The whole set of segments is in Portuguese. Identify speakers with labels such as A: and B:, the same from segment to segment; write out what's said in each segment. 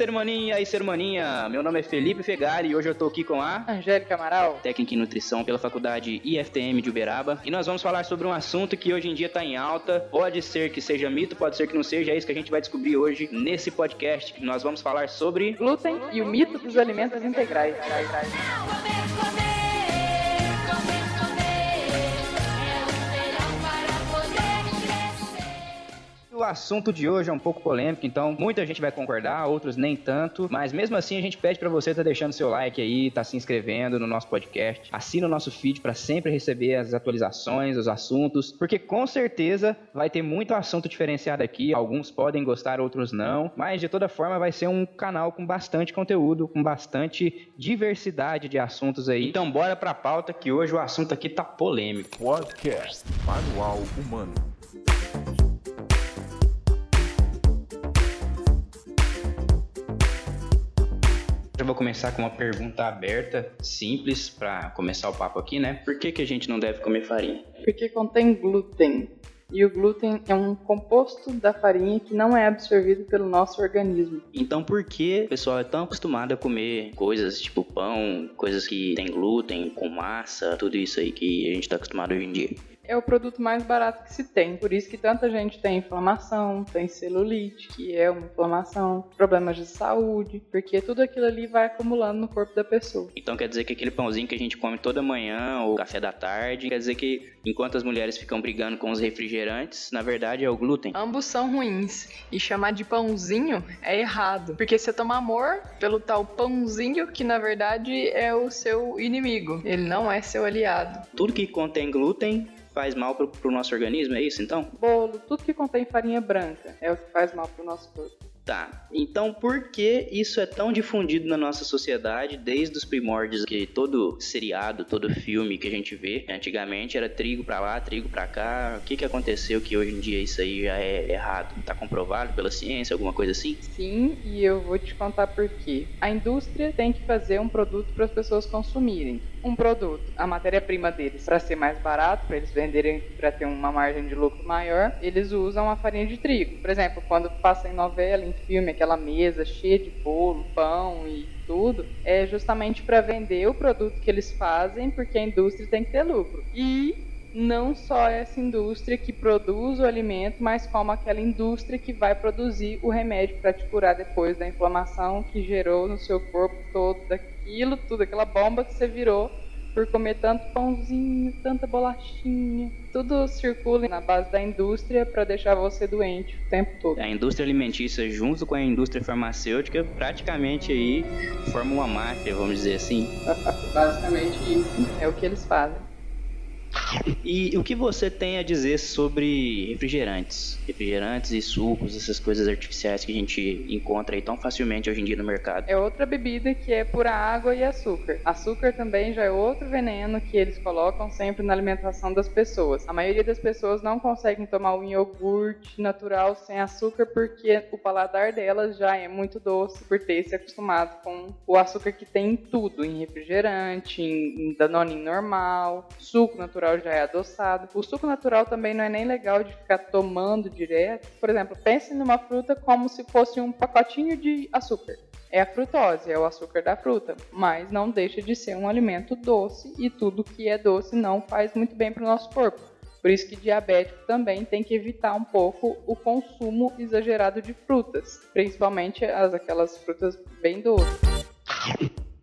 A: aí, ser maninha, aí, ser maninha. Meu nome é Felipe Fegari e hoje eu tô aqui com a
B: Angélica Amaral,
A: técnica em nutrição pela faculdade IFTM de Uberaba. E nós vamos falar sobre um assunto que hoje em dia tá em alta. Pode ser que seja mito, pode ser que não seja. É isso que a gente vai descobrir hoje nesse podcast. Nós vamos falar sobre
B: glúten e o mito dos alimentos integrais.
A: O assunto de hoje é um pouco polêmico, então muita gente vai concordar, outros nem tanto, mas mesmo assim a gente pede para você tá deixando seu like aí, tá se inscrevendo no nosso podcast, assina o nosso feed para sempre receber as atualizações, os assuntos, porque com certeza vai ter muito assunto diferenciado aqui, alguns podem gostar, outros não, mas de toda forma vai ser um canal com bastante conteúdo, com bastante diversidade de assuntos aí. Então bora pra pauta que hoje o assunto aqui tá polêmico.
C: Podcast Manual Humano.
A: Vou começar com uma pergunta aberta, simples, para começar o papo aqui, né? Por que, que a gente não deve comer farinha?
B: Porque contém glúten. E o glúten é um composto da farinha que não é absorvido pelo nosso organismo.
A: Então, por que o pessoal é tão acostumado a comer coisas tipo pão, coisas que tem glúten, com massa, tudo isso aí que a gente está acostumado hoje em dia?
B: É o produto mais barato que se tem. Por isso que tanta gente tem inflamação, tem celulite, que é uma inflamação, problemas de saúde, porque tudo aquilo ali vai acumulando no corpo da pessoa.
A: Então quer dizer que aquele pãozinho que a gente come toda manhã ou café da tarde, quer dizer que enquanto as mulheres ficam brigando com os refrigerantes, na verdade é o glúten.
B: Ambos são ruins e chamar de pãozinho é errado, porque você toma amor pelo tal pãozinho que na verdade é o seu inimigo. Ele não é seu aliado.
A: Tudo que contém glúten faz mal pro, pro nosso organismo, é isso então?
B: Bolo, tudo que contém farinha branca é o que faz mal pro nosso corpo.
A: Tá. Então, por que isso é tão difundido na nossa sociedade desde os primórdios que todo seriado, todo filme que a gente vê, antigamente era trigo para lá, trigo para cá. O que que aconteceu que hoje em dia isso aí já é errado? Tá comprovado pela ciência, alguma coisa assim?
B: Sim, e eu vou te contar por quê. A indústria tem que fazer um produto para as pessoas consumirem. Um produto, a matéria-prima deles, para ser mais barato, para eles venderem para ter uma margem de lucro maior, eles usam a farinha de trigo. Por exemplo, quando passa em novela, em filme, aquela mesa cheia de bolo, pão e tudo, é justamente para vender o produto que eles fazem, porque a indústria tem que ter lucro. E não só essa indústria que produz o alimento, mas como aquela indústria que vai produzir o remédio para te curar depois da inflamação que gerou no seu corpo todo daquilo, tudo, aquela bomba que você virou por comer tanto pãozinho, tanta bolachinha. Tudo circula na base da indústria para deixar você doente o tempo todo.
A: A indústria alimentícia junto com a indústria farmacêutica praticamente aí formam uma máfia, vamos dizer assim.
B: Basicamente isso. É o que eles fazem.
A: E o que você tem a dizer sobre refrigerantes? Refrigerantes e sucos, essas coisas artificiais que a gente encontra aí tão facilmente hoje em dia no mercado.
B: É outra bebida que é pura água e açúcar. Açúcar também já é outro veneno que eles colocam sempre na alimentação das pessoas. A maioria das pessoas não conseguem tomar um iogurte natural sem açúcar porque o paladar delas já é muito doce por ter se acostumado com o açúcar que tem em tudo, em refrigerante, em danoninho normal, suco natural já é adoçado. O suco natural também não é nem legal de ficar tomando direto. Por exemplo, pense numa fruta como se fosse um pacotinho de açúcar. É a frutose, é o açúcar da fruta, mas não deixa de ser um alimento doce e tudo que é doce não faz muito bem para o nosso corpo. Por isso que diabético também tem que evitar um pouco o consumo exagerado de frutas, principalmente as aquelas frutas bem doces.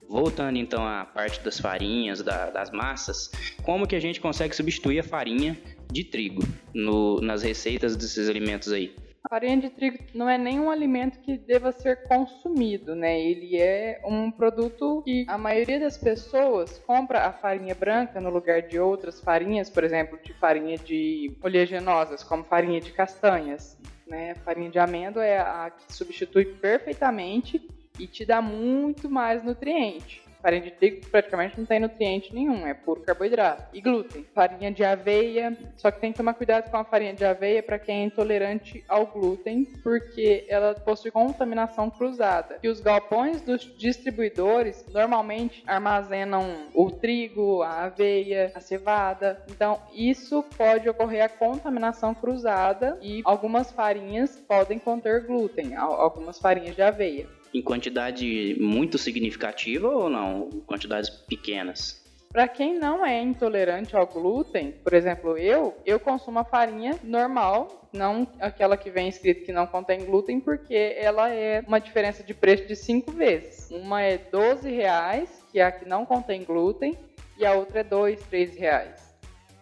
A: Voltando então à parte das farinhas, da, das massas, como que a gente consegue substituir a farinha de trigo no, nas receitas desses alimentos aí?
B: A farinha de trigo não é nenhum alimento que deva ser consumido, né? Ele é um produto que a maioria das pessoas compra a farinha branca no lugar de outras farinhas, por exemplo, de farinha de oleaginosas, como farinha de castanhas. Né? Farinha de amêndoa é a que substitui perfeitamente e te dá muito mais nutriente. Farinha de trigo praticamente não tem nutriente nenhum, é puro carboidrato. E glúten, farinha de aveia, só que tem que tomar cuidado com a farinha de aveia para quem é intolerante ao glúten, porque ela possui contaminação cruzada. E os galpões dos distribuidores normalmente armazenam o trigo, a aveia, a cevada. Então, isso pode ocorrer a contaminação cruzada e algumas farinhas podem conter glúten, algumas farinhas de aveia.
A: Em quantidade muito significativa ou não? Quantidades pequenas?
B: Para quem não é intolerante ao glúten, por exemplo, eu, eu consumo a farinha normal, não aquela que vem escrito que não contém glúten, porque ela é uma diferença de preço de cinco vezes. Uma é 12 reais, que é a que não contém glúten, e a outra é 2, 3 reais.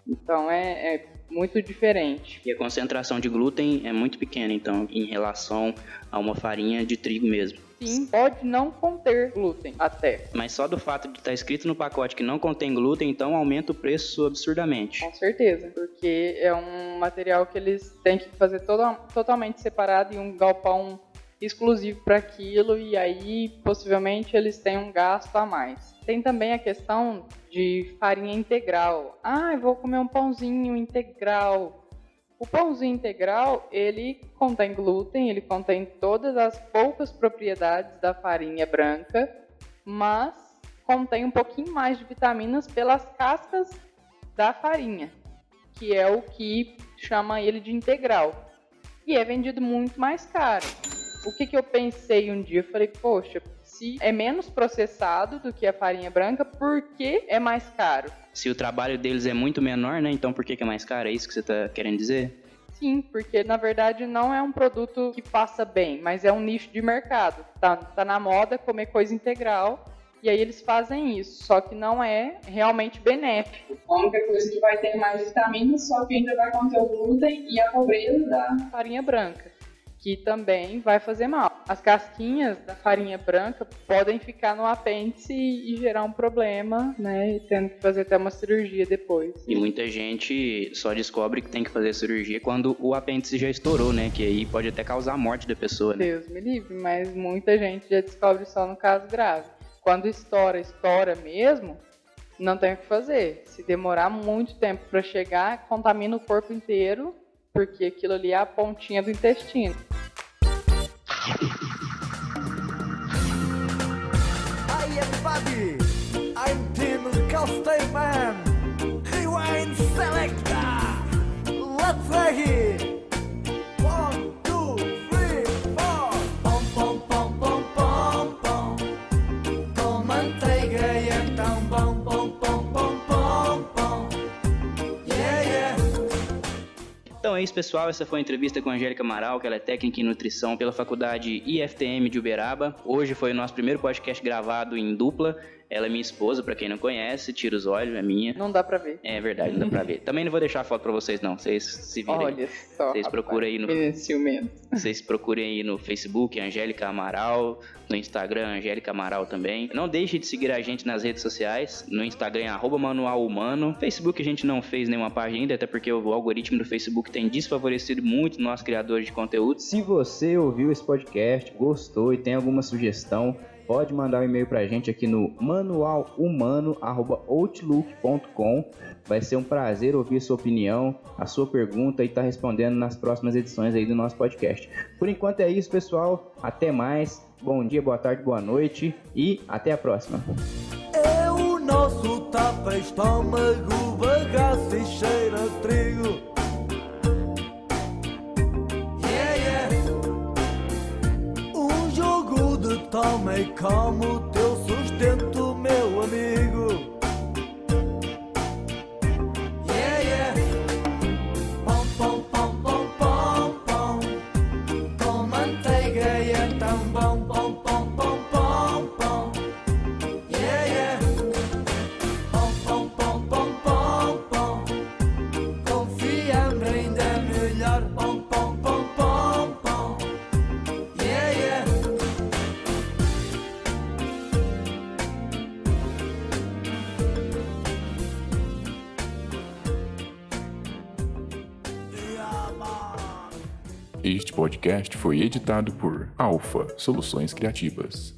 B: Então é, é muito diferente.
A: E a concentração de glúten é muito pequena, então, em relação a uma farinha de trigo mesmo.
B: Sim, pode não conter glúten até.
A: Mas só do fato de estar escrito no pacote que não contém glúten, então aumenta o preço absurdamente.
B: Com certeza, porque é um material que eles têm que fazer todo, totalmente separado em um galpão exclusivo para aquilo e aí possivelmente eles têm um gasto a mais. Tem também a questão de farinha integral. Ah, eu vou comer um pãozinho integral. O pãozinho integral, ele contém glúten, ele contém todas as poucas propriedades da farinha branca, mas contém um pouquinho mais de vitaminas pelas cascas da farinha, que é o que chama ele de integral. E é vendido muito mais caro. O que, que eu pensei um dia? Eu falei, poxa, se é menos processado do que a farinha branca, por que é mais caro?
A: Se o trabalho deles é muito menor, né? Então por que, que é mais caro? É isso que você está querendo dizer?
B: Sim, porque na verdade não é um produto que passa bem, mas é um nicho de mercado. Tá, tá na moda comer coisa integral e aí eles fazem isso, só que não é realmente benéfico. A única coisa que vai ter mais vitaminas, só que ainda vai conter o glúten e a pobreza da farinha branca que também vai fazer mal. As casquinhas da farinha branca podem ficar no apêndice e gerar um problema, né? Tendo que fazer até uma cirurgia depois.
A: E muita gente só descobre que tem que fazer cirurgia quando o apêndice já estourou, né? Que aí pode até causar a morte da pessoa, né?
B: Deus me livre, mas muita gente já descobre só no caso grave. Quando estoura, estoura mesmo, não tem o que fazer. Se demorar muito tempo para chegar, contamina o corpo inteiro porque aquilo ali é a pontinha do intestino.
A: Então é isso, pessoal. Essa foi a entrevista com a Angélica Amaral, que ela é técnica em nutrição pela faculdade IFTM de Uberaba. Hoje foi o nosso primeiro podcast gravado em dupla. Ela é minha esposa, para quem não conhece, tira os olhos, é minha.
B: Não dá pra ver.
A: É verdade, não dá pra ver. Também não vou deixar a foto pra vocês, não. Vocês se virem.
B: Olha só.
A: Vocês procurem aí no. Vocês procurem aí no Facebook, Angélica Amaral, no Instagram, Angélica Amaral também. Não deixe de seguir a gente nas redes sociais. No Instagram, arroba Manual Humano. Facebook a gente não fez nenhuma página ainda, até porque o algoritmo do Facebook tem desfavorecido muito nossos criadores de conteúdo. Se você ouviu esse podcast, gostou e tem alguma sugestão, pode mandar um e-mail pra gente aqui no manualhumano.outlook.com. Vai ser um prazer ouvir sua opinião, a sua pergunta e estar tá respondendo nas próximas edições aí do nosso podcast. Por enquanto é isso, pessoal. Até mais. Bom dia, boa tarde, boa noite e até a próxima. É o nosso tapa kamu
C: Este podcast foi editado por Alfa Soluções Criativas.